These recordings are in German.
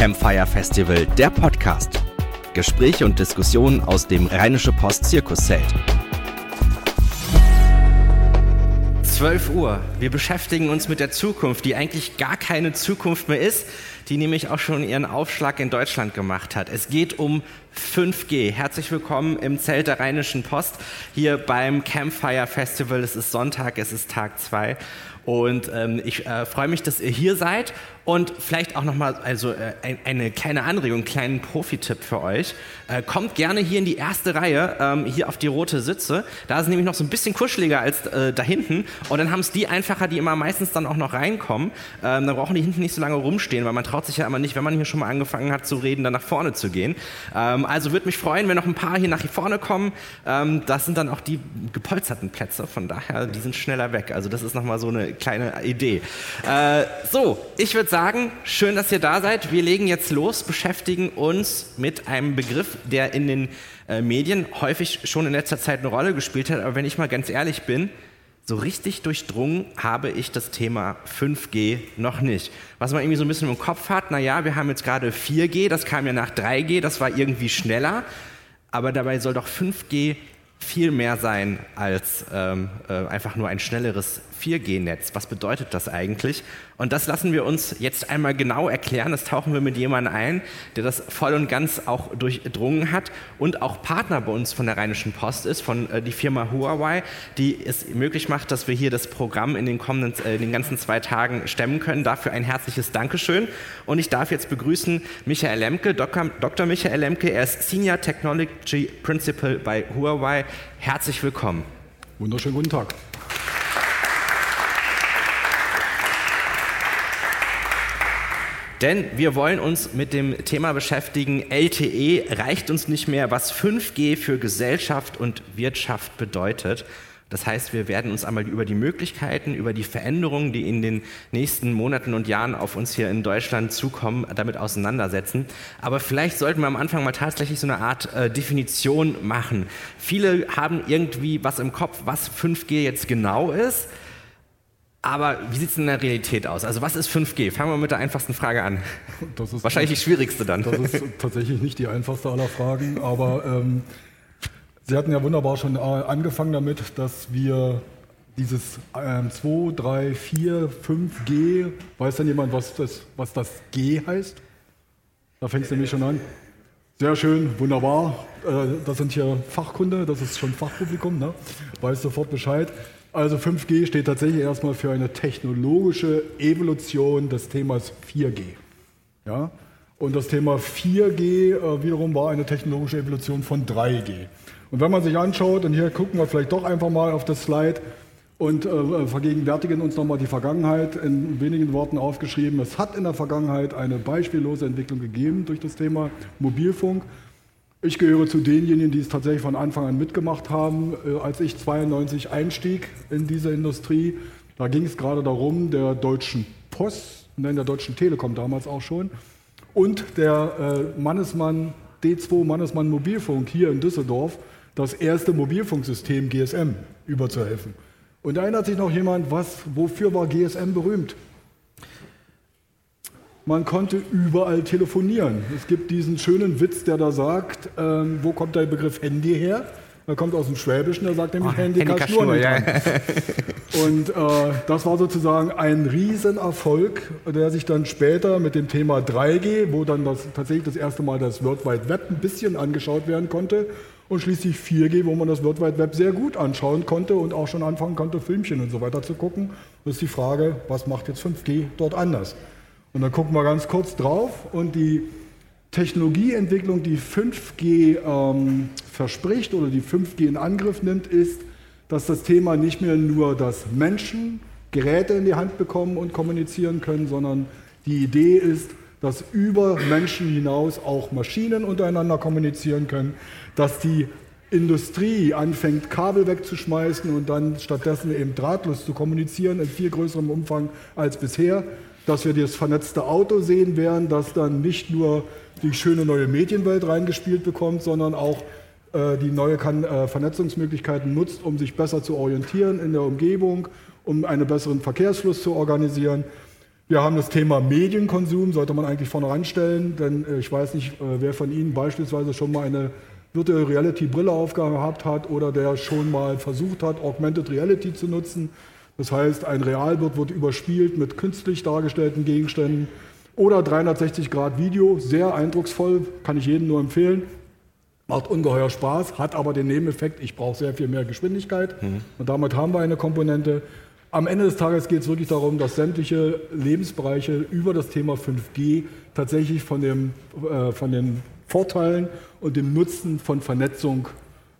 Campfire Festival, der Podcast. Gespräche und Diskussionen aus dem Rheinische Post Zirkuszelt. 12 Uhr. Wir beschäftigen uns mit der Zukunft, die eigentlich gar keine Zukunft mehr ist, die nämlich auch schon ihren Aufschlag in Deutschland gemacht hat. Es geht um 5G. Herzlich willkommen im Zelt der Rheinischen Post hier beim Campfire Festival. Es ist Sonntag, es ist Tag 2 und ähm, ich äh, freue mich, dass ihr hier seid und vielleicht auch nochmal also, äh, ein, eine kleine Anregung, einen kleinen Profi-Tipp für euch. Äh, kommt gerne hier in die erste Reihe, ähm, hier auf die rote Sitze. Da ist nämlich noch so ein bisschen kuscheliger als äh, da hinten. Und dann haben es die einfacher, die immer meistens dann auch noch reinkommen. Ähm, dann brauchen die hinten nicht so lange rumstehen, weil man traut sich ja immer nicht, wenn man hier schon mal angefangen hat zu reden, dann nach vorne zu gehen. Ähm, also würde mich freuen, wenn noch ein paar hier nach vorne kommen. Ähm, das sind dann auch die gepolsterten Plätze. Von daher, die sind schneller weg. Also das ist nochmal so eine kleine Idee. Äh, so, ich würde sagen, schön, dass ihr da seid. Wir legen jetzt los, beschäftigen uns mit einem Begriff, der in den äh, Medien häufig schon in letzter Zeit eine Rolle gespielt hat. Aber wenn ich mal ganz ehrlich bin, so richtig durchdrungen habe ich das Thema 5G noch nicht. Was man irgendwie so ein bisschen im Kopf hat, naja, wir haben jetzt gerade 4G, das kam ja nach 3G, das war irgendwie schneller, aber dabei soll doch 5G viel mehr sein als ähm, äh, einfach nur ein schnelleres 4G-Netz. Was bedeutet das eigentlich? Und das lassen wir uns jetzt einmal genau erklären. Das tauchen wir mit jemandem ein, der das voll und ganz auch durchdrungen hat und auch Partner bei uns von der Rheinischen Post ist, von äh, die Firma Huawei, die es möglich macht, dass wir hier das Programm in den kommenden, äh, in den ganzen zwei Tagen stemmen können. Dafür ein herzliches Dankeschön. Und ich darf jetzt begrüßen Michael Lemke, Dr. Dr. Michael Lemke. Er ist Senior Technology Principal bei Huawei. Herzlich willkommen. Wunderschönen guten Tag. Denn wir wollen uns mit dem Thema beschäftigen, LTE reicht uns nicht mehr, was 5G für Gesellschaft und Wirtschaft bedeutet. Das heißt, wir werden uns einmal über die Möglichkeiten, über die Veränderungen, die in den nächsten Monaten und Jahren auf uns hier in Deutschland zukommen, damit auseinandersetzen. Aber vielleicht sollten wir am Anfang mal tatsächlich so eine Art äh, Definition machen. Viele haben irgendwie was im Kopf, was 5G jetzt genau ist. Aber wie sieht es in der Realität aus? Also was ist 5G? Fangen wir mit der einfachsten Frage an. Das ist Wahrscheinlich die schwierigste dann. Das ist tatsächlich nicht die einfachste aller Fragen, aber ähm, Sie hatten ja wunderbar schon äh, angefangen damit, dass wir dieses ähm, 2, 3, 4, 5G, weiß denn jemand, was das, was das G heißt? Da fängt es nämlich schon an. Sehr schön, wunderbar. Äh, das sind hier Fachkunde, das ist schon Fachpublikum, ne? weiß sofort Bescheid. Also 5G steht tatsächlich erstmal für eine technologische Evolution des Themas 4G. Ja? Und das Thema 4G äh, wiederum war eine technologische Evolution von 3G. Und wenn man sich anschaut, und hier gucken wir vielleicht doch einfach mal auf das Slide und äh, vergegenwärtigen uns nochmal die Vergangenheit, in wenigen Worten aufgeschrieben. Es hat in der Vergangenheit eine beispiellose Entwicklung gegeben durch das Thema Mobilfunk. Ich gehöre zu denjenigen, die es tatsächlich von Anfang an mitgemacht haben. Äh, als ich 92 einstieg in diese Industrie, da ging es gerade darum, der Deutschen Post, nein, der Deutschen Telekom damals auch schon, und der äh, Mannesmann D2 Mannesmann Mobilfunk hier in Düsseldorf, das erste Mobilfunksystem GSM überzuhelfen. Und erinnert sich noch jemand, was, wofür war GSM berühmt? Man konnte überall telefonieren. Es gibt diesen schönen Witz, der da sagt, ähm, wo kommt der Begriff Handy her? Er kommt aus dem Schwäbischen, der sagt nämlich oh, Handy, kann Schnur ja. Und äh, das war sozusagen ein Riesenerfolg, der sich dann später mit dem Thema 3G, wo dann das, tatsächlich das erste Mal das World Wide Web ein bisschen angeschaut werden konnte, und schließlich 4G, wo man das World Wide Web sehr gut anschauen konnte und auch schon anfangen konnte, Filmchen und so weiter zu gucken. Das ist die Frage, was macht jetzt 5G dort anders? Und dann gucken wir ganz kurz drauf. Und die Technologieentwicklung, die 5G ähm, verspricht oder die 5G in Angriff nimmt, ist, dass das Thema nicht mehr nur, dass Menschen Geräte in die Hand bekommen und kommunizieren können, sondern die Idee ist, dass über Menschen hinaus auch Maschinen untereinander kommunizieren können, dass die Industrie anfängt, Kabel wegzuschmeißen und dann stattdessen eben drahtlos zu kommunizieren in viel größerem Umfang als bisher dass wir das vernetzte Auto sehen werden, das dann nicht nur die schöne neue Medienwelt reingespielt bekommt, sondern auch äh, die neue kann, äh, Vernetzungsmöglichkeiten nutzt, um sich besser zu orientieren in der Umgebung, um einen besseren Verkehrsfluss zu organisieren. Wir haben das Thema Medienkonsum, sollte man eigentlich vorne ranstellen, denn äh, ich weiß nicht, äh, wer von Ihnen beispielsweise schon mal eine Virtual Reality Brille aufgehabt hat oder der schon mal versucht hat, Augmented Reality zu nutzen. Das heißt, ein Realbild wird überspielt mit künstlich dargestellten Gegenständen oder 360 Grad Video, sehr eindrucksvoll, kann ich jedem nur empfehlen. Macht ungeheuer Spaß, hat aber den Nebeneffekt, ich brauche sehr viel mehr Geschwindigkeit. Mhm. Und damit haben wir eine Komponente. Am Ende des Tages geht es wirklich darum, dass sämtliche Lebensbereiche über das Thema 5G tatsächlich von, dem, äh, von den Vorteilen und dem Nutzen von Vernetzung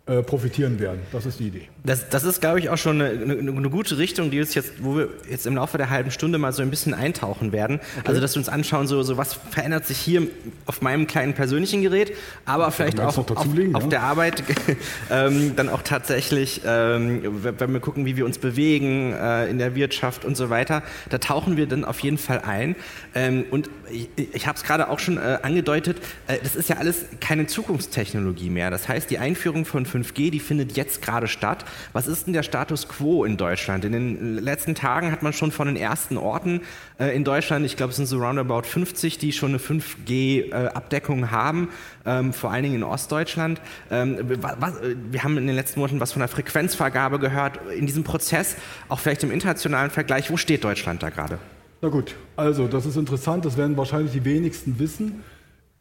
äh, profitieren werden. Das ist die Idee. Das, das ist, glaube ich, auch schon eine, eine, eine, gute Richtung, die uns jetzt, wo wir jetzt im Laufe der halben Stunde mal so ein bisschen eintauchen werden. Okay. Also, dass wir uns anschauen, so, so was verändert sich hier auf meinem kleinen persönlichen Gerät, aber das vielleicht auch auf, liegen, auf ja? der Arbeit ähm, dann auch tatsächlich, ähm, wenn wir gucken, wie wir uns bewegen äh, in der Wirtschaft und so weiter, da tauchen wir dann auf jeden Fall ein. Ähm, und ich, ich habe es gerade auch schon äh, angedeutet, äh, das ist ja alles keine Zukunftstechnologie mehr. Das heißt, die Einführung von 5G, die findet jetzt gerade statt. Was ist denn der Status quo in Deutschland? In den letzten Tagen hat man schon von den ersten Orten äh, in Deutschland, ich glaube es sind so roundabout 50, die schon eine 5G-Abdeckung äh, haben, ähm, vor allen Dingen in Ostdeutschland. Ähm, was, wir haben in den letzten Monaten was von der Frequenzvergabe gehört. In diesem Prozess, auch vielleicht im internationalen Vergleich, wo steht Deutschland da gerade? Na gut, also das ist interessant, das werden wahrscheinlich die wenigsten wissen.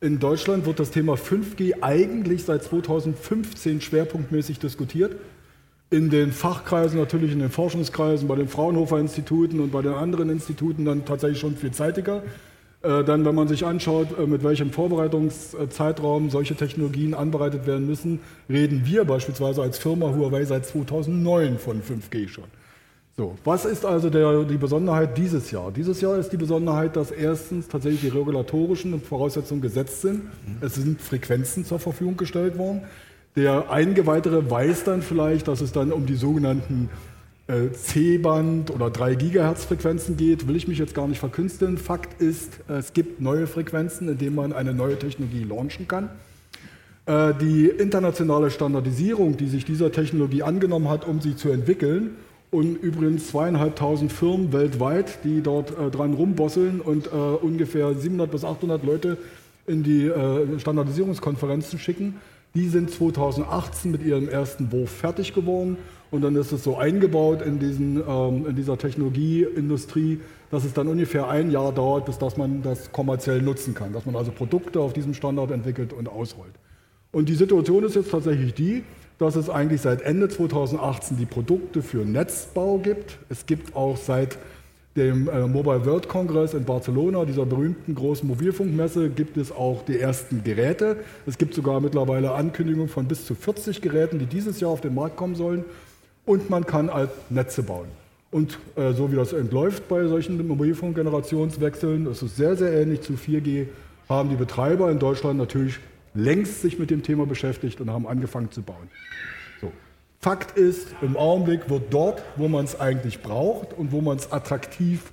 In Deutschland wird das Thema 5G eigentlich seit 2015 schwerpunktmäßig diskutiert. In den Fachkreisen, natürlich in den Forschungskreisen, bei den Fraunhofer-Instituten und bei den anderen Instituten dann tatsächlich schon viel zeitiger. Äh, dann, wenn man sich anschaut, äh, mit welchem Vorbereitungszeitraum solche Technologien anbereitet werden müssen, reden wir beispielsweise als Firma Huawei seit 2009 von 5G schon. So, was ist also der, die Besonderheit dieses Jahr? Dieses Jahr ist die Besonderheit, dass erstens tatsächlich die regulatorischen Voraussetzungen gesetzt sind. Es sind Frequenzen zur Verfügung gestellt worden. Der Eingeweihtere weiß dann vielleicht, dass es dann um die sogenannten äh, C-Band oder 3 Gigahertz Frequenzen geht. Will ich mich jetzt gar nicht verkünsteln. Fakt ist, es gibt neue Frequenzen, in denen man eine neue Technologie launchen kann. Äh, die internationale Standardisierung, die sich dieser Technologie angenommen hat, um sie zu entwickeln, und übrigens zweieinhalbtausend Firmen weltweit, die dort äh, dran rumbosseln und äh, ungefähr 700 bis 800 Leute in die äh, Standardisierungskonferenzen schicken. Die sind 2018 mit ihrem ersten Wurf fertig geworden und dann ist es so eingebaut in, diesen, ähm, in dieser Technologieindustrie, dass es dann ungefähr ein Jahr dauert, bis dass man das kommerziell nutzen kann, dass man also Produkte auf diesem Standard entwickelt und ausrollt. Und die Situation ist jetzt tatsächlich die, dass es eigentlich seit Ende 2018 die Produkte für Netzbau gibt. Es gibt auch seit dem äh, Mobile World Congress in Barcelona, dieser berühmten großen Mobilfunkmesse, gibt es auch die ersten Geräte. Es gibt sogar mittlerweile Ankündigungen von bis zu 40 Geräten, die dieses Jahr auf den Markt kommen sollen. Und man kann halt Netze bauen. Und äh, so wie das entläuft bei solchen Mobilfunkgenerationswechseln, das ist sehr, sehr ähnlich zu 4G, haben die Betreiber in Deutschland natürlich längst sich mit dem Thema beschäftigt und haben angefangen zu bauen. So. Fakt ist, im Augenblick wird dort, wo man es eigentlich braucht und wo man es attraktiv,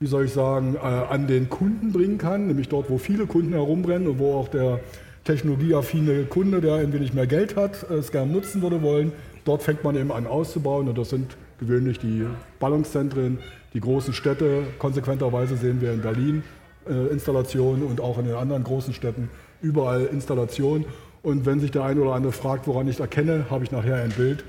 wie soll ich sagen, äh, an den Kunden bringen kann, nämlich dort, wo viele Kunden herumrennen und wo auch der technologieaffine Kunde, der ein wenig mehr Geld hat, es gerne nutzen würde wollen, dort fängt man eben an auszubauen und das sind gewöhnlich die Ballungszentren, die großen Städte. Konsequenterweise sehen wir in Berlin äh, Installationen und auch in den anderen großen Städten überall Installationen. Und wenn sich der eine oder andere fragt, woran ich erkenne, habe ich nachher ein Bild.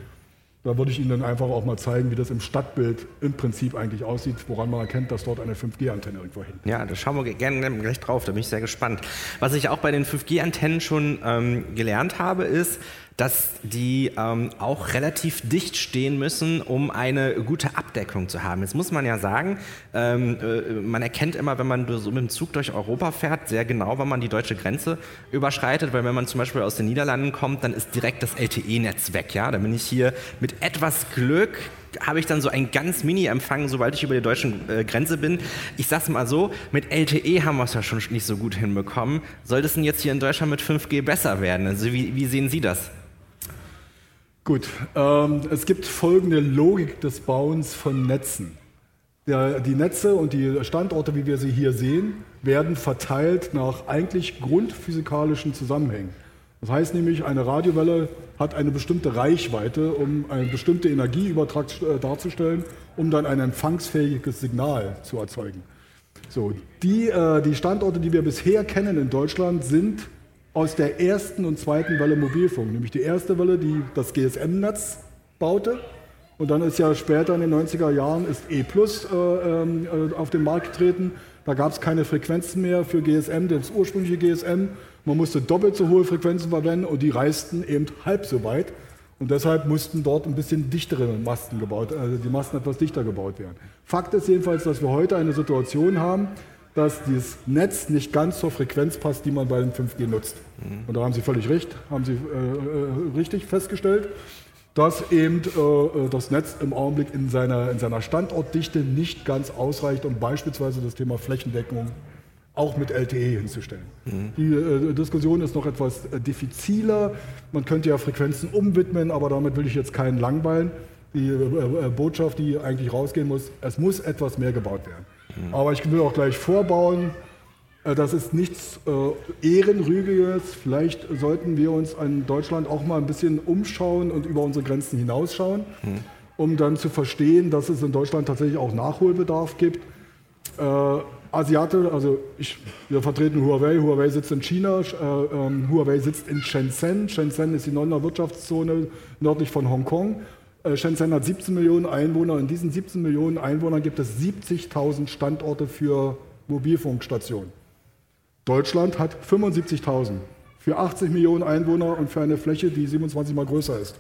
Da würde ich Ihnen dann einfach auch mal zeigen, wie das im Stadtbild im Prinzip eigentlich aussieht, woran man erkennt, dass dort eine 5G-Antenne irgendwo hin. Ja, da schauen wir gerne gleich drauf, da bin ich sehr gespannt. Was ich auch bei den 5G-Antennen schon ähm, gelernt habe, ist, dass die ähm, auch relativ dicht stehen müssen, um eine gute Abdeckung zu haben. Jetzt muss man ja sagen, ähm, äh, man erkennt immer, wenn man so mit dem Zug durch Europa fährt, sehr genau, wann man die deutsche Grenze überschreitet, weil wenn man zum Beispiel aus den Niederlanden kommt, dann ist direkt das LTE-Netz weg. Ja? Da bin ich hier mit etwas Glück habe ich dann so einen ganz Mini-Empfang, sobald ich über die deutsche äh, Grenze bin. Ich sag's mal so, mit LTE haben wir es ja schon nicht so gut hinbekommen. Soll das denn jetzt hier in Deutschland mit 5G besser werden? Also wie, wie sehen Sie das? Gut, ähm, es gibt folgende Logik des Bauens von Netzen. Der, die Netze und die Standorte, wie wir sie hier sehen, werden verteilt nach eigentlich grundphysikalischen Zusammenhängen. Das heißt nämlich, eine Radiowelle hat eine bestimmte Reichweite, um eine bestimmte Energieübertrag äh, darzustellen, um dann ein empfangsfähiges Signal zu erzeugen. So, die, äh, die Standorte, die wir bisher kennen in Deutschland, sind aus der ersten und zweiten Welle Mobilfunk. Nämlich die erste Welle, die das GSM-Netz baute. Und dann ist ja später in den 90er Jahren ist E Plus äh, ähm, äh, auf den Markt getreten. Da gab es keine Frequenzen mehr für GSM, das ursprüngliche GSM. Man musste doppelt so hohe Frequenzen verwenden und die reisten eben halb so weit. Und deshalb mussten dort ein bisschen dichtere Masten gebaut, also die Masten etwas dichter gebaut werden. Fakt ist jedenfalls, dass wir heute eine Situation haben, dass dieses Netz nicht ganz zur Frequenz passt, die man bei dem 5G nutzt. Mhm. Und da haben Sie völlig recht, haben Sie äh, äh, richtig festgestellt, dass eben äh, äh, das Netz im Augenblick in seiner, in seiner Standortdichte nicht ganz ausreicht, um beispielsweise das Thema Flächendeckung auch mit LTE hinzustellen. Mhm. Die äh, Diskussion ist noch etwas äh, diffiziler. Man könnte ja Frequenzen umwidmen, aber damit will ich jetzt keinen langweilen. Die äh, äh, Botschaft, die eigentlich rausgehen muss, es muss etwas mehr gebaut werden. Mhm. Aber ich will auch gleich vorbauen, äh, das ist nichts äh, Ehrenrügiges. Vielleicht sollten wir uns in Deutschland auch mal ein bisschen umschauen und über unsere Grenzen hinausschauen, mhm. um dann zu verstehen, dass es in Deutschland tatsächlich auch Nachholbedarf gibt. Äh, Asiate, also ich, wir vertreten Huawei, Huawei sitzt in China, äh, ähm, Huawei sitzt in Shenzhen. Shenzhen ist die neue Wirtschaftszone nördlich von Hongkong. Äh, Shenzhen hat 17 Millionen Einwohner. In diesen 17 Millionen Einwohnern gibt es 70.000 Standorte für Mobilfunkstationen. Deutschland hat 75.000 für 80 Millionen Einwohner und für eine Fläche, die 27 mal größer ist.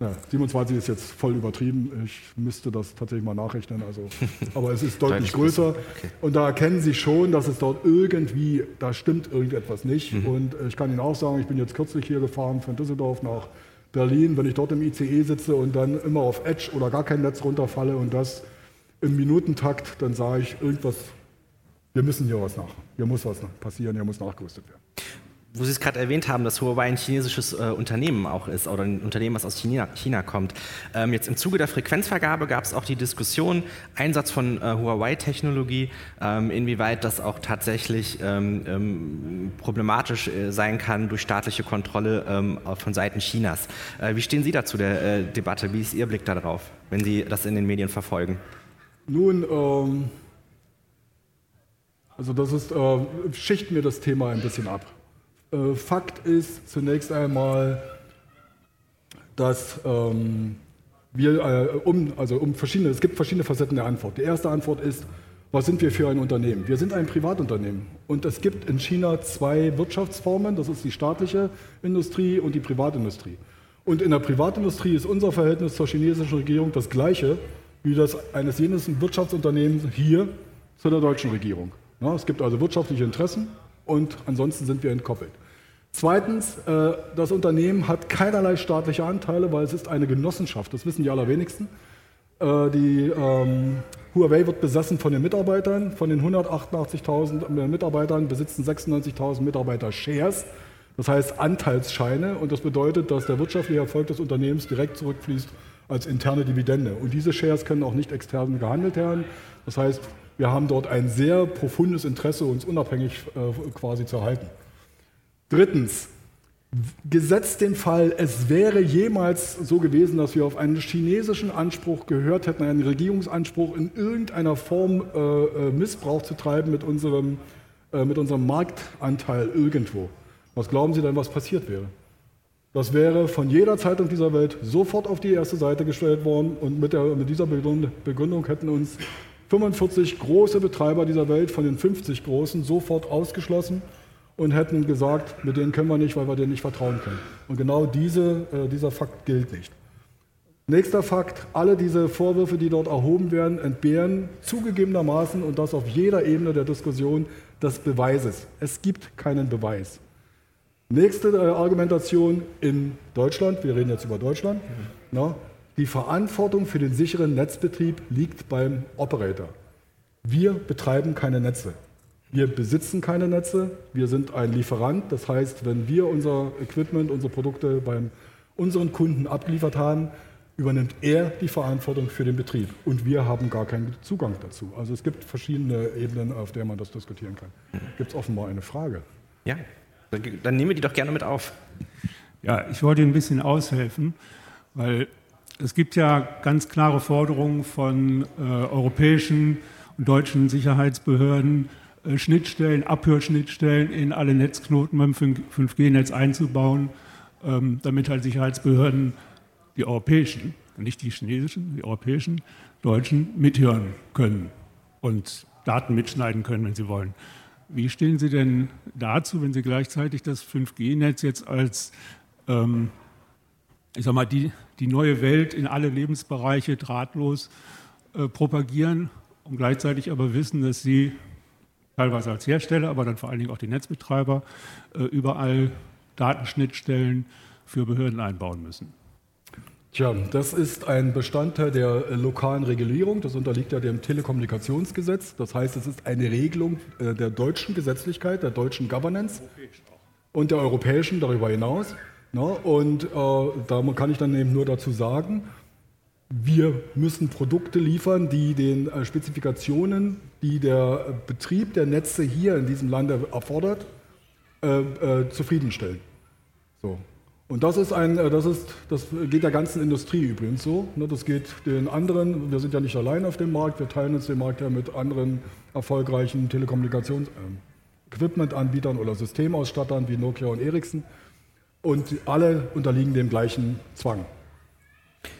Ja, 27 ist jetzt voll übertrieben. Ich müsste das tatsächlich mal nachrechnen. Also, aber es ist deutlich größer. Okay. Und da erkennen Sie schon, dass es dort irgendwie, da stimmt irgendetwas nicht. Mhm. Und ich kann Ihnen auch sagen, ich bin jetzt kürzlich hier gefahren von Düsseldorf nach Berlin. Wenn ich dort im ICE sitze und dann immer auf Edge oder gar kein Netz runterfalle und das im Minutentakt, dann sage ich, irgendwas, wir müssen hier was nach. Hier muss was passieren, hier muss nachgerüstet werden wo Sie es gerade erwähnt haben, dass Huawei ein chinesisches äh, Unternehmen auch ist oder ein Unternehmen, was aus China, China kommt. Ähm, jetzt im Zuge der Frequenzvergabe gab es auch die Diskussion, Einsatz von äh, Huawei-Technologie, ähm, inwieweit das auch tatsächlich ähm, ähm problematisch äh, sein kann durch staatliche Kontrolle ähm, von Seiten Chinas. Äh, wie stehen Sie dazu der äh, Debatte? Wie ist Ihr Blick darauf, wenn Sie das in den Medien verfolgen? Nun, ähm, also das ist, äh, schichten wir das Thema ein bisschen ab. Äh, Fakt ist zunächst einmal, dass ähm, wir äh, um, also um verschiedene, es gibt verschiedene Facetten der Antwort. Die erste Antwort ist, was sind wir für ein Unternehmen? Wir sind ein Privatunternehmen und es gibt in China zwei Wirtschaftsformen, das ist die staatliche Industrie und die Privatindustrie. Und in der Privatindustrie ist unser Verhältnis zur chinesischen Regierung das gleiche wie das eines jenes Wirtschaftsunternehmens hier zu der deutschen Regierung. Es gibt also wirtschaftliche Interessen und ansonsten sind wir entkoppelt. Zweitens, äh, das Unternehmen hat keinerlei staatliche Anteile, weil es ist eine Genossenschaft, das wissen die allerwenigsten. Äh, die ähm, Huawei wird besessen von den Mitarbeitern, von den 188.000 Mitarbeitern besitzen 96.000 Mitarbeiter Shares, das heißt Anteilsscheine und das bedeutet, dass der wirtschaftliche Erfolg des Unternehmens direkt zurückfließt als interne Dividende. Und diese Shares können auch nicht extern gehandelt werden. Das heißt, wir haben dort ein sehr profundes Interesse, uns unabhängig äh, quasi zu erhalten. Drittens, gesetzt den Fall, es wäre jemals so gewesen, dass wir auf einen chinesischen Anspruch gehört hätten, einen Regierungsanspruch in irgendeiner Form äh, äh, Missbrauch zu treiben mit unserem, mit unserem Marktanteil irgendwo. Was glauben Sie denn, was passiert wäre? Das wäre von jeder Zeitung dieser Welt sofort auf die erste Seite gestellt worden und mit, der, mit dieser Begründung hätten uns 45 große Betreiber dieser Welt von den 50 großen sofort ausgeschlossen und hätten gesagt, mit denen können wir nicht, weil wir denen nicht vertrauen können. Und genau diese, äh, dieser Fakt gilt nicht. Nächster Fakt, alle diese Vorwürfe, die dort erhoben werden, entbehren zugegebenermaßen und das auf jeder Ebene der Diskussion des Beweises. Es gibt keinen Beweis. Nächste äh, Argumentation in Deutschland, wir reden jetzt über Deutschland, mhm. na, die Verantwortung für den sicheren Netzbetrieb liegt beim Operator. Wir betreiben keine Netze. Wir besitzen keine Netze. Wir sind ein Lieferant. Das heißt, wenn wir unser Equipment, unsere Produkte bei unseren Kunden abgeliefert haben, übernimmt er die Verantwortung für den Betrieb. Und wir haben gar keinen Zugang dazu. Also es gibt verschiedene Ebenen, auf der man das diskutieren kann. Gibt es offenbar eine Frage? Ja, dann nehmen wir die doch gerne mit auf. Ja, ich wollte ein bisschen aushelfen, weil es gibt ja ganz klare Forderungen von äh, europäischen deutschen Sicherheitsbehörden äh, Schnittstellen, Abhörschnittstellen in alle Netzknoten beim 5G-Netz einzubauen, ähm, damit halt Sicherheitsbehörden, die europäischen, nicht die chinesischen, die europäischen, deutschen, mithören können und Daten mitschneiden können, wenn sie wollen. Wie stehen Sie denn dazu, wenn Sie gleichzeitig das 5G-Netz jetzt als, ähm, ich sag mal, die, die neue Welt in alle Lebensbereiche drahtlos äh, propagieren und gleichzeitig aber wissen, dass Sie teilweise als Hersteller, aber dann vor allen Dingen auch die Netzbetreiber äh, überall Datenschnittstellen für Behörden einbauen müssen? Tja, das ist ein Bestandteil der äh, lokalen Regulierung. Das unterliegt ja dem Telekommunikationsgesetz. Das heißt, es ist eine Regelung äh, der deutschen Gesetzlichkeit, der deutschen Governance und der europäischen darüber hinaus. Ne? Und äh, da kann ich dann eben nur dazu sagen, wir müssen Produkte liefern, die den äh, Spezifikationen, die der Betrieb der Netze hier in diesem Lande erfordert, äh, äh, zufriedenstellen. So. Und das ist ein, äh, das ist, das geht der ganzen Industrie übrigens so. Ne? Das geht den anderen, wir sind ja nicht allein auf dem Markt, wir teilen uns den Markt ja mit anderen erfolgreichen Telekommunikations-Equipment-Anbietern ähm, oder Systemausstattern wie Nokia und Ericsson. Und alle unterliegen dem gleichen Zwang.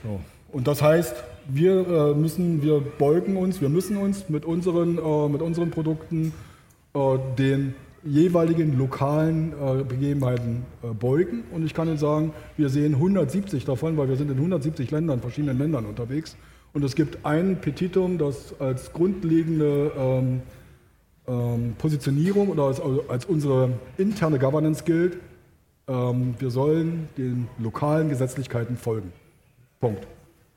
So. Und das heißt, wir äh, müssen, wir beugen uns, wir müssen uns mit unseren, äh, mit unseren Produkten den jeweiligen lokalen äh, Begebenheiten äh, beugen. Und ich kann Ihnen sagen, wir sehen 170 davon, weil wir sind in 170 Ländern, verschiedenen Ländern unterwegs. Und es gibt ein Petitum, das als grundlegende ähm, ähm, Positionierung oder als, als, unsere interne Governance gilt. Ähm, wir sollen den lokalen Gesetzlichkeiten folgen. Punkt.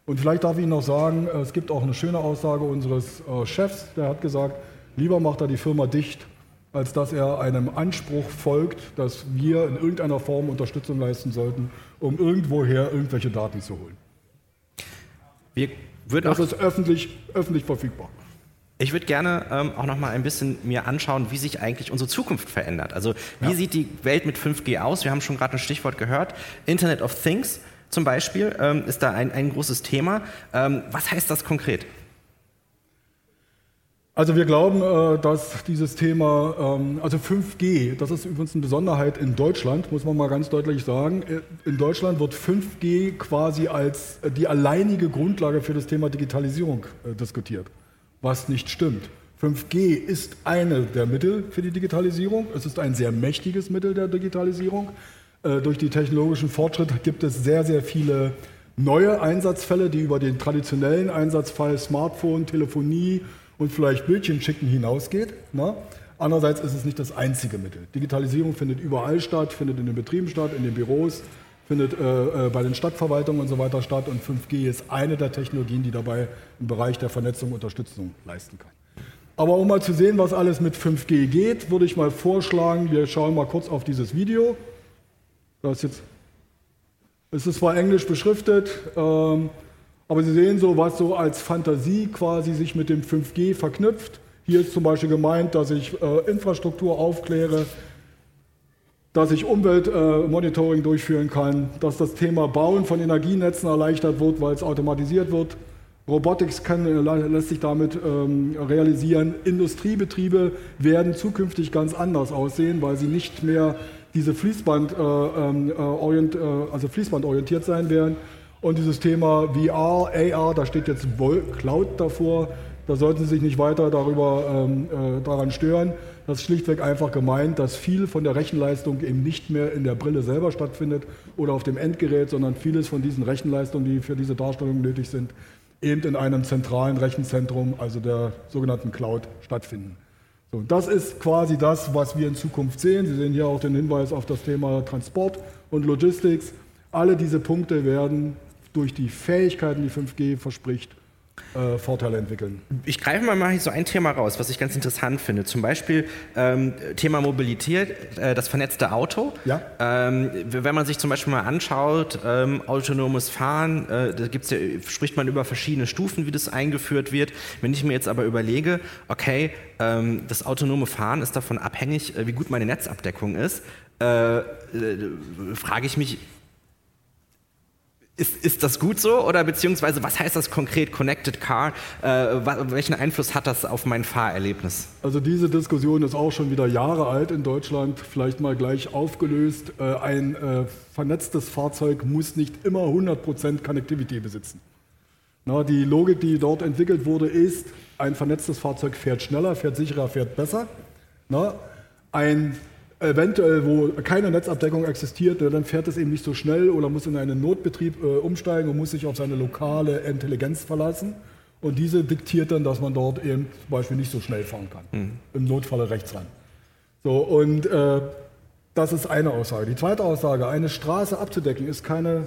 Und vielleicht darf ich noch sagen, es gibt auch eine schöne Aussage unseres äh, Chefs, der hat gesagt, lieber macht er die Firma dicht, als dass er einem Anspruch folgt, dass wir in irgendeiner Form Unterstützung leisten sollten, um irgendwoher irgendwelche Daten zu holen. das ist öffentlich, öffentlich verfügbar. Ich würde gerne ähm, auch noch mal ein bisschen mir anschauen, wie sich eigentlich unsere Zukunft verändert. Also wie ja. sieht die Welt mit 5G aus? Wir haben schon gerade ein Stichwort gehört. Internet of Things zum Beispiel ähm, ist da ein, ein großes Thema. Ähm, was heißt das konkret? Also wir glauben, äh, dass dieses Thema, ähm, also 5G, das ist übrigens eine Besonderheit in Deutschland, muss man mal ganz deutlich sagen. Äh, in Deutschland wird 5G quasi als äh, die alleinige Grundlage für das Thema Digitalisierung diskutiert, was nicht stimmt. 5G ist eine der Mittel für die Digitalisierung. Es ist ein sehr mächtiges Mittel der Digitalisierung. Durch die technologischen Fortschritte gibt es sehr, sehr viele neue Einsatzfälle, die über den traditionellen Einsatzfall Smartphone, Telefonie, und vielleicht Bildchen schicken hinausgeht. Na? Andererseits ist es nicht das einzige Mittel. Digitalisierung findet überall statt, findet in den Betrieben statt, in den Büros, findet äh, äh bei den Stadtverwaltungen und so weiter statt. Und 5G ist eine der Technologien, die dabei im Bereich der Vernetzung Unterstützung leisten kann. Aber um mal zu sehen, was alles mit 5G geht, würde ich mal vorschlagen, wir schauen mal kurz auf dieses Video. Das ist jetzt, es ist zwar englisch beschriftet, ähm, aber Sie sehen so, was so als Fantasie quasi sich mit dem 5G verknüpft. Hier ist zum Beispiel gemeint, dass ich äh, Infrastruktur aufkläre, dass ich Umweltmonitoring durchführen kann, dass das Thema Bauen von Energienetzen erleichtert wird, weil es automatisiert wird. Robotics kann, äh, lässt sich damit ähm, realisieren. Industriebetriebe werden zukünftig ganz anders aussehen, weil sie nicht mehr diese Fließband, äh, ähm, äh, orient, äh, also fließbandorientiert sein werden, und dieses Thema VR, AR, da steht jetzt Cloud davor. Da sollten Sie sich nicht weiter darüber, ähm, äh, daran stören. Das ist schlichtweg einfach gemeint, dass viel von der Rechenleistung eben nicht mehr in der Brille selber stattfindet oder auf dem Endgerät, sondern vieles von diesen Rechenleistungen, die für diese Darstellung nötig sind, eben in einem zentralen Rechenzentrum, also der sogenannten Cloud, stattfinden. So, das ist quasi das, was wir in Zukunft sehen. Sie sehen hier auch den Hinweis auf das Thema Transport und Logistics. Alle diese Punkte werden durch die Fähigkeiten, die 5G verspricht, äh, Vorteile entwickeln. Ich greife mal mal so ein Thema raus, was ich ganz interessant finde. Zum Beispiel ähm, Thema Mobilität, äh, das vernetzte Auto. Ja. Ähm, wenn man sich zum Beispiel mal anschaut, ähm, autonomes Fahren, äh, da gibt's ja, spricht man über verschiedene Stufen, wie das eingeführt wird. Wenn ich mir jetzt aber überlege, okay, ähm, das autonome Fahren ist davon abhängig, äh, wie gut meine Netzabdeckung ist, äh, äh, frage ich mich, ist, ist das gut so oder beziehungsweise was heißt das konkret Connected Car? Äh, welchen Einfluss hat das auf mein Fahrerlebnis? Also diese Diskussion ist auch schon wieder Jahre alt in Deutschland, vielleicht mal gleich aufgelöst. Äh, ein äh, vernetztes Fahrzeug muss nicht immer 100% Connectivity besitzen. Na, die Logik, die dort entwickelt wurde, ist, ein vernetztes Fahrzeug fährt schneller, fährt sicherer, fährt besser. Na, ein eventuell, wo keine Netzabdeckung existiert, dann fährt es eben nicht so schnell oder muss in einen Notbetrieb äh, umsteigen und muss sich auf seine lokale Intelligenz verlassen. Und diese diktiert dann, dass man dort eben zum Beispiel nicht so schnell fahren kann. Mhm. Im Notfalle rechts ran. So, und äh, das ist eine Aussage. Die zweite Aussage, eine Straße abzudecken, ist keine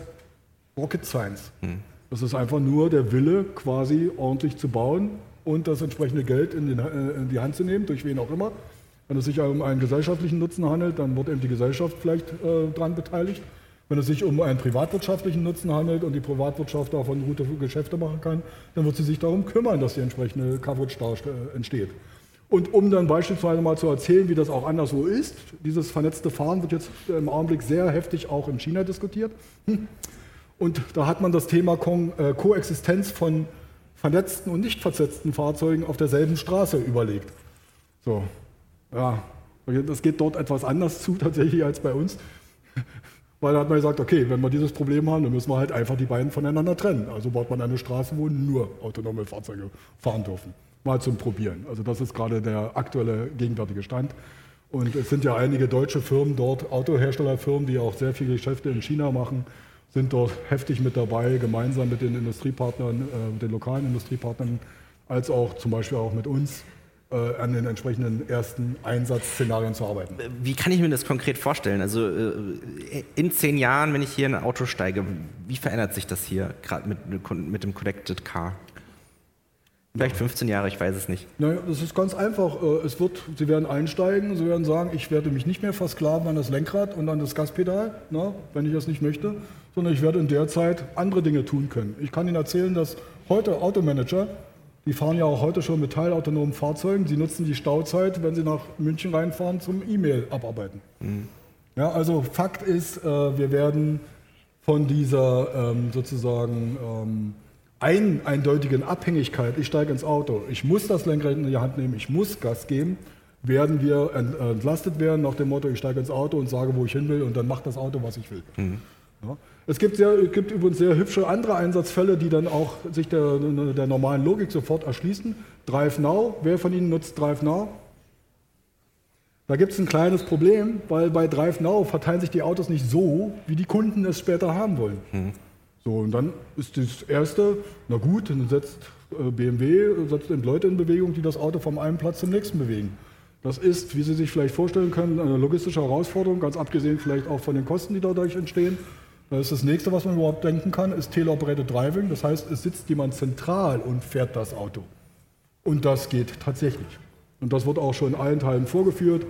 Rocket Science. Mhm. Das ist einfach nur der Wille, quasi ordentlich zu bauen und das entsprechende Geld in, den, äh, in die Hand zu nehmen, durch wen auch immer. Wenn es sich um einen gesellschaftlichen Nutzen handelt, dann wird eben die Gesellschaft vielleicht äh, daran beteiligt. Wenn es sich um einen privatwirtschaftlichen Nutzen handelt und die Privatwirtschaft davon gute Geschäfte machen kann, dann wird sie sich darum kümmern, dass die entsprechende Coverage äh, entsteht. Und um dann beispielsweise mal zu erzählen, wie das auch anderswo ist, dieses vernetzte Fahren wird jetzt im Augenblick sehr heftig auch in China diskutiert. Hm. Und da hat man das Thema Ko äh, Koexistenz von vernetzten und nicht vernetzten Fahrzeugen auf derselben Straße überlegt. So, ja, das geht dort etwas anders zu tatsächlich als bei uns. Weil da hat man gesagt, okay, wenn wir dieses Problem haben, dann müssen wir halt einfach die beiden voneinander trennen. Also baut man eine Straße, wo nur autonome Fahrzeuge fahren dürfen. Mal zum Probieren. Also das ist gerade der aktuelle gegenwärtige Stand. Und es sind ja einige deutsche Firmen dort, Autoherstellerfirmen, die auch sehr viele Geschäfte in China machen, sind dort heftig mit dabei, gemeinsam mit den Industriepartnern, äh, den lokalen Industriepartnern, als auch zum Beispiel auch mit uns äh, an den entsprechenden ersten Einsatzszenarien zu arbeiten. Wie kann ich mir das konkret vorstellen? Also äh, in zehn Jahren, wenn ich hier in ein Auto steige, wie verändert sich das hier gerade mit, mit dem Connected Car? Vielleicht 15 Jahre, ich weiß es nicht. Naja, das ist ganz einfach. Äh, es wird, Sie werden einsteigen, Sie werden sagen, ich werde mich nicht mehr versklaven an das Lenkrad und an das Gaspedal, na, wenn ich das nicht möchte, sondern ich werde in der Zeit andere Dinge tun können. Ich kann Ihnen erzählen, dass heute Automanager die fahren ja auch heute schon mit teilautonomen Fahrzeugen. Sie nutzen die Stauzeit, wenn sie nach München reinfahren, zum E-Mail abarbeiten. Mhm. Ja, also Fakt ist, äh, wir werden von dieser ähm, sozusagen ähm, ein, eindeutigen Abhängigkeit, ich steige ins Auto, ich muss das Lenkrad in die Hand nehmen, ich muss Gas geben, werden wir entlastet werden nach dem Motto, ich steige ins Auto und sage, wo ich hin will und dann macht das Auto, was ich will. Mhm. Ja. Es gibt, sehr, gibt übrigens sehr hübsche andere Einsatzfälle, die dann auch sich der, der normalen Logik sofort erschließen. Drive Now, wer von Ihnen nutzt Drive Now? Da gibt es ein kleines Problem, weil bei Drive Now verteilen sich die Autos nicht so, wie die Kunden es später haben wollen. Mhm. So, und dann ist das Erste, na gut, dann setzt äh, BMW, setzt Leute in Bewegung, die das Auto vom einen Platz zum nächsten bewegen. Das ist, wie Sie sich vielleicht vorstellen können, eine logistische Herausforderung, ganz abgesehen vielleicht auch von den Kosten, die dadurch entstehen. Das nächste, was man überhaupt denken kann, ist Teleoperated Driving. Das heißt, es sitzt jemand zentral und fährt das Auto. Und das geht tatsächlich. Und das wird auch schon in allen Teilen vorgeführt,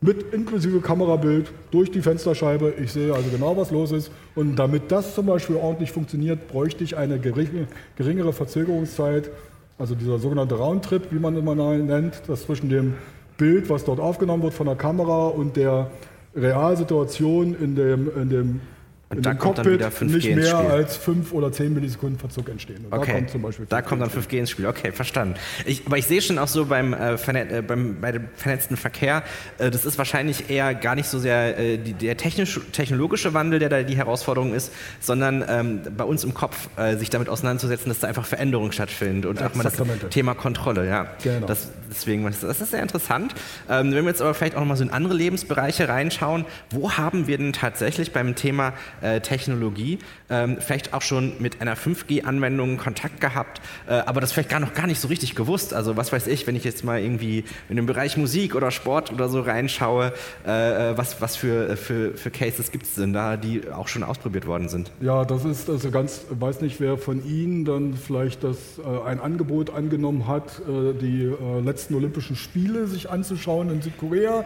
mit inklusive Kamerabild durch die Fensterscheibe. Ich sehe also genau, was los ist. Und damit das zum Beispiel ordentlich funktioniert, bräuchte ich eine geringere Verzögerungszeit, also dieser sogenannte Roundtrip, wie man immer nennt, das zwischen dem Bild, was dort aufgenommen wird von der Kamera und der Realsituation in dem, in dem und da kommt Cockpit dann wieder 5G nicht mehr als 5 oder 10 Millisekunden Verzug entstehen. Und okay. Da kommt zum Beispiel da kommt dann 5G ins Spiel. Okay, verstanden. Ich, aber ich sehe schon auch so beim, äh, äh, beim bei dem vernetzten Verkehr, äh, das ist wahrscheinlich eher gar nicht so sehr äh, die, der technisch, technologische Wandel, der da die Herausforderung ist, sondern ähm, bei uns im Kopf äh, sich damit auseinanderzusetzen, dass da einfach Veränderungen stattfinden und auch mal das Thema Kontrolle. Ja, genau. Das, deswegen, das ist sehr interessant. Ähm, wenn wir jetzt aber vielleicht auch noch mal so in andere Lebensbereiche reinschauen, wo haben wir denn tatsächlich beim Thema äh, Technologie, ähm, vielleicht auch schon mit einer 5G-Anwendung Kontakt gehabt, äh, aber das vielleicht gar noch gar nicht so richtig gewusst. Also was weiß ich, wenn ich jetzt mal irgendwie in den Bereich Musik oder Sport oder so reinschaue, äh, äh was, was für, für, für Cases gibt es denn da, die auch schon ausprobiert worden sind? Ja, das ist also ganz, weiß nicht, wer von Ihnen dann vielleicht das, äh, ein Angebot angenommen hat, äh, die letzten Olympischen Spiele sich anzuschauen in Südkorea.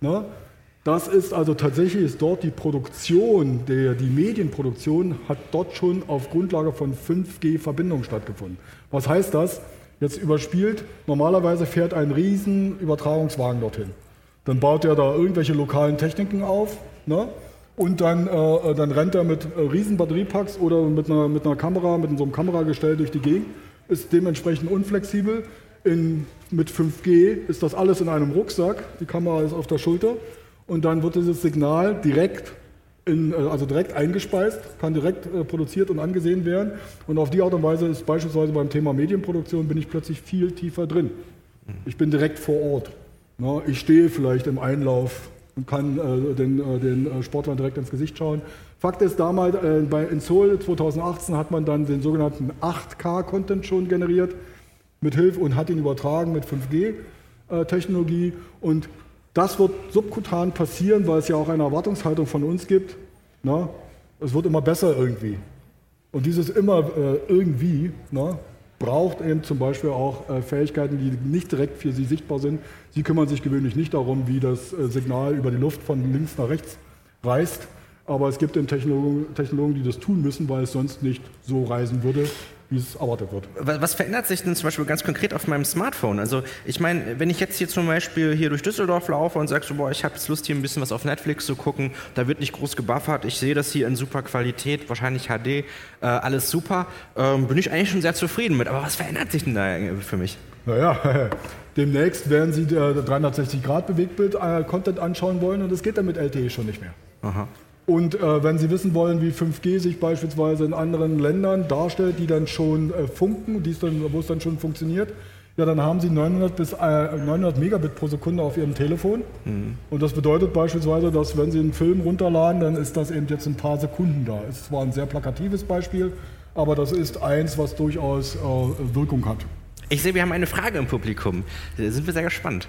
Ne? Das ist also tatsächlich ist dort die Produktion, der, die Medienproduktion hat dort schon auf Grundlage von 5G-Verbindungen stattgefunden. Was heißt das? Jetzt überspielt, normalerweise fährt ein riesen Übertragungswagen dorthin. Dann baut er da irgendwelche lokalen Techniken auf ne? und dann, äh, dann rennt er mit äh, riesen Batteriepacks oder mit einer, mit einer Kamera, mit so einem Kameragestell durch die Gegend, ist dementsprechend unflexibel. In, mit 5G ist das alles in einem Rucksack, die Kamera ist auf der Schulter und dann wird dieses Signal direkt in, äh, also direkt eingespeist, kann direkt äh, produziert und angesehen werden. Und auf die Art und Weise ist beispielsweise beim Thema Medienproduktion bin ich plötzlich viel tiefer drin. Ich bin direkt vor Ort. Ich stehe vielleicht im Einlauf und kann äh, den, den Sportlern direkt ins Gesicht schauen. Fakt ist, damals bei, in Seoul 2018 hat man dann den sogenannten 8K-Content schon generiert mit Hilfe und hat ihn übertragen mit 5G-Technologie. und das wird subkutan passieren, weil es ja auch eine Erwartungshaltung von uns gibt. Na, es wird immer besser irgendwie. Und dieses immer äh, irgendwie na, braucht eben zum Beispiel auch äh, Fähigkeiten, die nicht direkt für Sie sichtbar sind. Sie kümmern sich gewöhnlich nicht darum, wie das äh, Signal über die Luft von links nach rechts reist. Aber es gibt eben Technologen, Technologen, die das tun müssen, weil es sonst nicht so reisen würde, wie es erwartet wird. Was verändert sich denn zum Beispiel ganz konkret auf meinem Smartphone? Also ich meine, wenn ich jetzt hier zum Beispiel hier durch Düsseldorf laufe und sage so, boah, ich habe jetzt Lust hier ein bisschen was auf Netflix zu gucken, da wird nicht groß gebuffert, ich sehe das hier in super Qualität, wahrscheinlich HD, äh, alles super, ähm, bin ich eigentlich schon sehr zufrieden mit. Aber was verändert sich denn da für mich? Naja, demnächst werden Sie 360-Grad-Bewegtbild-Content anschauen wollen und das geht dann mit LTE schon nicht mehr. Aha. Und äh, wenn Sie wissen wollen, wie 5G sich beispielsweise in anderen Ländern darstellt, die dann schon äh, funken, dann, wo es dann schon funktioniert, ja, dann haben Sie 900 bis äh, 900 Megabit pro Sekunde auf Ihrem Telefon. Mhm. Und das bedeutet beispielsweise, dass wenn Sie einen Film runterladen, dann ist das eben jetzt ein paar Sekunden da. Es ist zwar ein sehr plakatives Beispiel, aber das ist eins, was durchaus äh, Wirkung hat. Ich sehe, wir haben eine Frage im Publikum. Da sind wir sehr gespannt.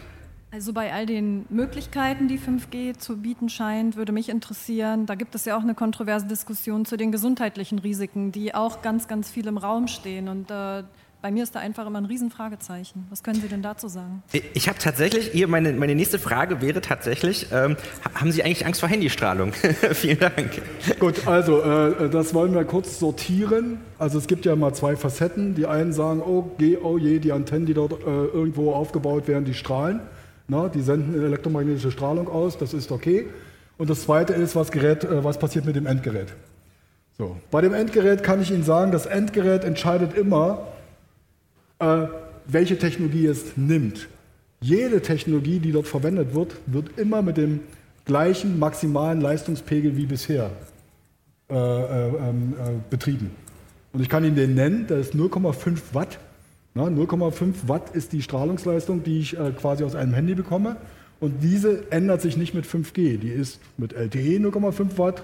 Also bei all den Möglichkeiten, die 5G zu bieten scheint, würde mich interessieren, da gibt es ja auch eine kontroverse Diskussion zu den gesundheitlichen Risiken, die auch ganz, ganz viel im Raum stehen. Und äh, bei mir ist da einfach immer ein Riesenfragezeichen. Was können Sie denn dazu sagen? Ich habe tatsächlich, hier meine, meine nächste Frage wäre tatsächlich, ähm, haben Sie eigentlich Angst vor Handystrahlung? Vielen Dank. Gut, also äh, das wollen wir kurz sortieren. Also es gibt ja mal zwei Facetten. Die einen sagen, oh, geh, oh je, die Antennen, die dort äh, irgendwo aufgebaut werden, die strahlen. Na, die senden elektromagnetische Strahlung aus, das ist okay. Und das Zweite ist, was, Gerät, äh, was passiert mit dem Endgerät. So. Bei dem Endgerät kann ich Ihnen sagen, das Endgerät entscheidet immer, äh, welche Technologie es nimmt. Jede Technologie, die dort verwendet wird, wird immer mit dem gleichen maximalen Leistungspegel wie bisher äh, äh, ähm, äh betrieben. Und ich kann Ihnen den nennen, der ist 0,5 Watt 0,5 Watt ist die Strahlungsleistung, die ich äh, quasi aus einem Handy bekomme. Und diese ändert sich nicht mit 5G. Die ist mit LTE 0,5 Watt.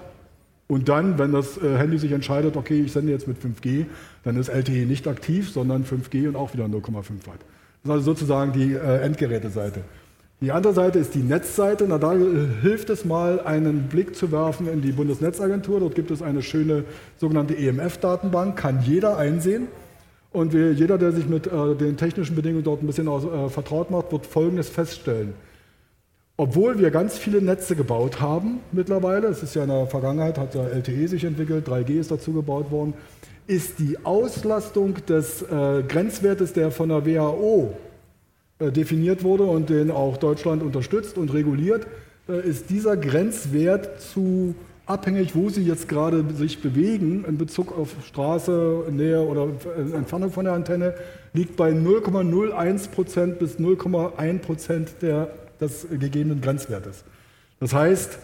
Und dann, wenn das äh, Handy sich entscheidet, okay, ich sende jetzt mit 5G, dann ist LTE nicht aktiv, sondern 5G und auch wieder 0,5 Watt. Das ist also sozusagen die äh, Endgeräteseite. Die andere Seite ist die Netzseite. Na, da hilft es mal, einen Blick zu werfen in die Bundesnetzagentur. Dort gibt es eine schöne sogenannte EMF-Datenbank, kann jeder einsehen. Und jeder, der sich mit äh, den technischen Bedingungen dort ein bisschen aus, äh, vertraut macht, wird Folgendes feststellen. Obwohl wir ganz viele Netze gebaut haben mittlerweile, es ist ja in der Vergangenheit, hat ja LTE sich entwickelt, 3G ist dazu gebaut worden, ist die Auslastung des äh, Grenzwertes, der von der WHO äh, definiert wurde und den auch Deutschland unterstützt und reguliert, äh, ist dieser Grenzwert zu abhängig, wo sie jetzt gerade sich bewegen in Bezug auf Straße, Nähe oder Entfernung von der Antenne, liegt bei 0,01 Prozent bis 0,1 Prozent des gegebenen Grenzwertes. Das heißt,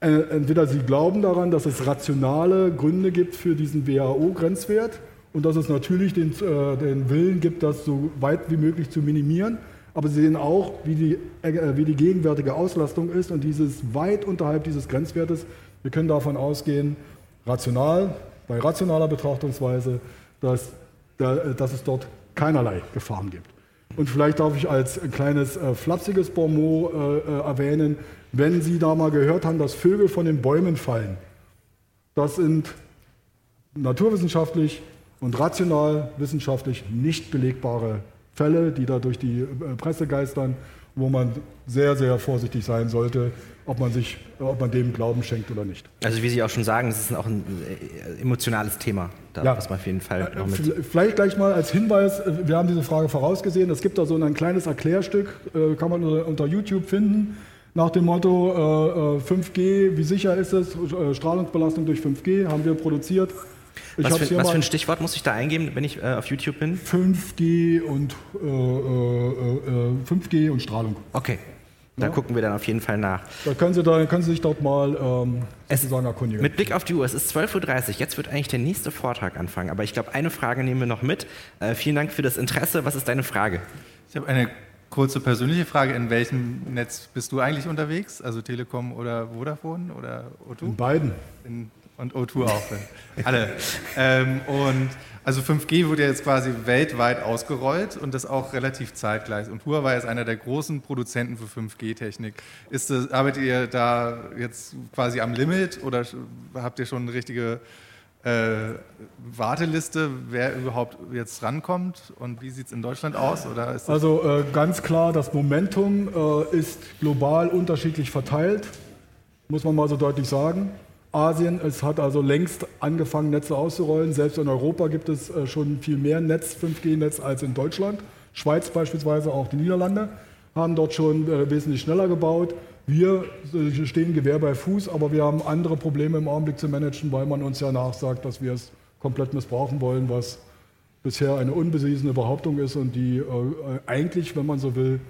äh, entweder Sie glauben daran, dass es rationale Gründe gibt für diesen WHO-Grenzwert und dass es natürlich den, äh, den, Willen gibt, das so weit wie möglich zu minimieren, aber Sie sehen auch, wie die, äh, wie die gegenwärtige Auslastung ist und dieses weit unterhalb dieses Grenzwertes wir können davon ausgehen, rational, bei rationaler Betrachtungsweise, dass, dass es dort keinerlei Gefahren gibt. Und vielleicht darf ich als kleines äh, flapsiges Bonmot äh, äh, erwähnen, wenn Sie da mal gehört haben, dass Vögel von den Bäumen fallen. Das sind naturwissenschaftlich und rational wissenschaftlich nicht belegbare Fälle, die da durch die äh, Presse geistern, wo man sehr, sehr vorsichtig sein sollte, ob man, sich, ob man dem Glauben schenkt oder nicht. Also wie Sie auch schon sagen, es ist auch ein äh, emotionales Thema, da ja. was man auf jeden Fall noch mit Vielleicht gleich mal als Hinweis, äh, wir haben diese Frage vorausgesehen, es gibt da so ein kleines Erklärstück, äh, kann man unter YouTube finden. nach dem Motto äh, 5G, äh, wie sicher ist es? Äh, Strahlungsbelastung durch 5G haben wir produziert. Ich was, für, was für, ein Stichwort muss ich da eingeben, wenn ich äh, auf YouTube bin? 5G und 5G und Strahlung. Okay. Da ja. gucken wir dann auf jeden Fall nach. Da können Sie, da, können Sie sich dort mal ähm, es, erkundigen. Mit Blick auf die Uhr, es ist 12.30 Uhr, jetzt wird eigentlich der nächste Vortrag anfangen. Aber ich glaube, eine Frage nehmen wir noch mit. Äh, vielen Dank für das Interesse. Was ist deine Frage? Ich habe eine kurze persönliche Frage. In welchem Netz bist du eigentlich unterwegs? Also Telekom oder Vodafone oder O2? In beiden. In, und O2 auch. Alle. Ähm, und also 5G wurde jetzt quasi weltweit ausgerollt und das auch relativ zeitgleich. Und Huawei ist einer der großen Produzenten für 5G-Technik. arbeitet ihr da jetzt quasi am Limit oder habt ihr schon eine richtige äh, Warteliste, wer überhaupt jetzt rankommt und wie sieht es in Deutschland aus? Oder also äh, ganz klar, das Momentum äh, ist global unterschiedlich verteilt, muss man mal so deutlich sagen. Asien. Es hat also längst angefangen, Netze auszurollen. Selbst in Europa gibt es äh, schon viel mehr Netz, 5G-Netz als in Deutschland. Schweiz beispielsweise, auch die Niederlande haben dort schon äh, wesentlich schneller gebaut. Wir äh, stehen Gewehr bei Fuß, aber wir haben andere Probleme im Augenblick zu managen, weil man uns ja nachsagt, dass wir es komplett missbrauchen wollen, was bisher eine unbewiesene Behauptung ist und die eigentlich, wenn man so will,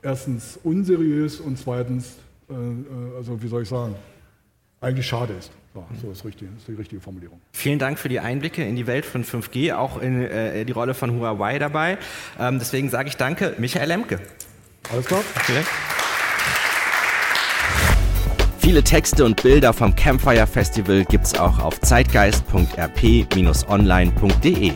erstens unseriös und zweitens, also wie soll ich sagen, eigentlich schade ist. So, so ist, richtig, ist die richtige Formulierung. Vielen Dank für die Einblicke in die Welt von 5G, auch in äh, die Rolle von Huawei dabei. Ähm, deswegen sage ich danke, Michael Lemke. Alles klar. Vielen Dank. Viele Texte und Bilder vom Campfire Festival gibt's auch auf zeitgeist.rp-online.de.